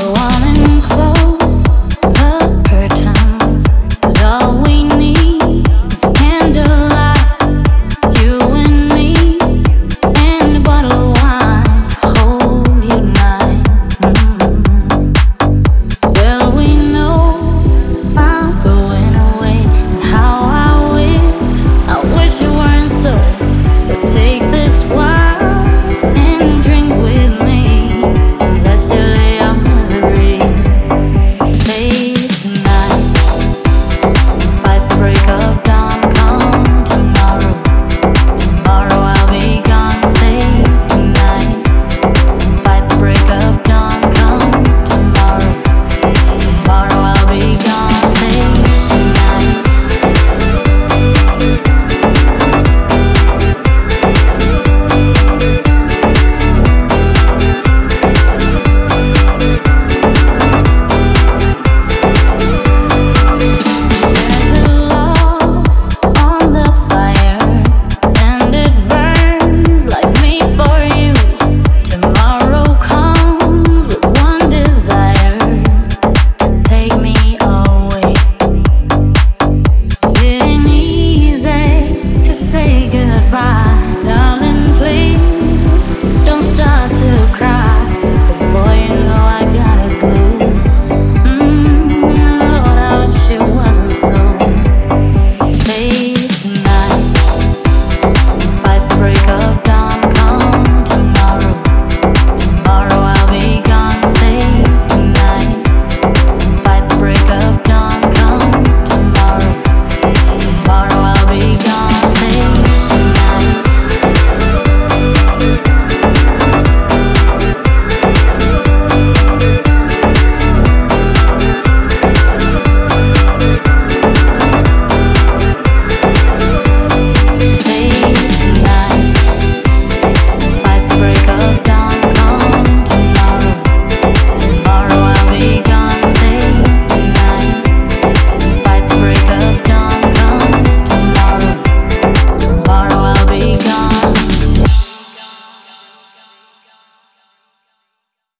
the